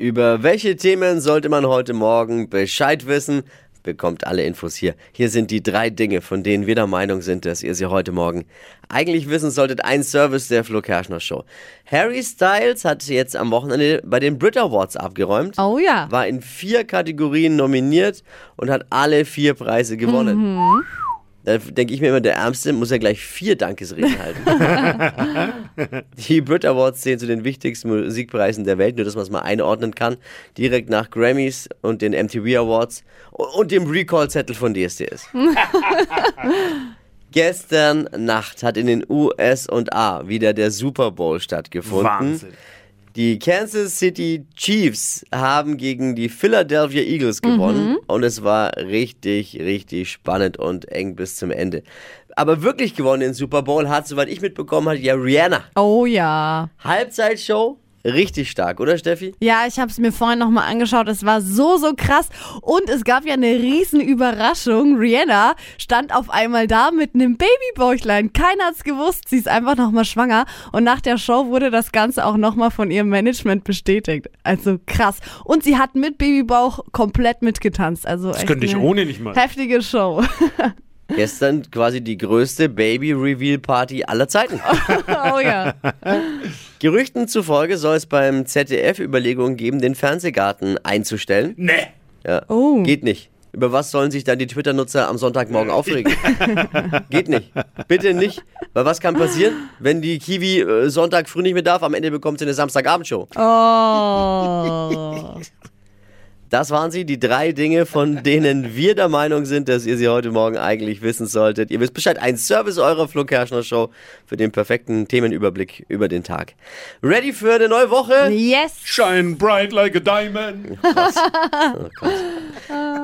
Über welche Themen sollte man heute Morgen Bescheid wissen? Bekommt alle Infos hier. Hier sind die drei Dinge, von denen wir der Meinung sind, dass ihr sie heute Morgen eigentlich wissen solltet. Ein Service der Flo Kerschner Show. Harry Styles hat jetzt am Wochenende bei den Brit Awards abgeräumt. Oh ja. War in vier Kategorien nominiert und hat alle vier Preise gewonnen. Mhm. Da denke ich mir immer, der Ärmste muss ja gleich vier Dankesreden halten. Die Brit Awards zählen zu den wichtigsten Musikpreisen der Welt, nur dass man es mal einordnen kann. Direkt nach Grammys und den MTV Awards und dem Recall-Zettel von DSDS. Gestern Nacht hat in den USA wieder der Super Bowl stattgefunden. Wahnsinn. Die Kansas City Chiefs haben gegen die Philadelphia Eagles gewonnen und es war richtig, richtig spannend und eng bis zum Ende. Aber wirklich gewonnen den Super Bowl hat, soweit ich mitbekommen habe, ja Rihanna. Oh ja. Halbzeitshow, richtig stark, oder Steffi? Ja, ich habe es mir vorhin nochmal angeschaut. Es war so, so krass. Und es gab ja eine riesen Überraschung. Rihanna stand auf einmal da mit einem Babybäuchlein. Keiner hat's gewusst. Sie ist einfach nochmal schwanger. Und nach der Show wurde das Ganze auch nochmal von ihrem Management bestätigt. Also krass. Und sie hat mit Babybauch komplett mitgetanzt. Also Das echt könnte ich ohne nicht mal. Heftige Show. Gestern quasi die größte Baby-Reveal-Party aller Zeiten. oh ja. Gerüchten zufolge soll es beim ZDF Überlegungen geben, den Fernsehgarten einzustellen. Nee. Ja. Oh. Geht nicht. Über was sollen sich dann die Twitter-Nutzer am Sonntagmorgen aufregen? Geht nicht. Bitte nicht. Weil was kann passieren, wenn die Kiwi äh, Sonntag früh nicht mehr darf? Am Ende bekommt sie eine Samstagabendshow. Oh. Das waren sie, die drei Dinge, von denen wir der Meinung sind, dass ihr sie heute Morgen eigentlich wissen solltet. Ihr wisst Bescheid, ein Service eurer Flo Kerschner Show für den perfekten Themenüberblick über den Tag. Ready für eine neue Woche? Yes. Shine bright like a diamond. Oh Gott.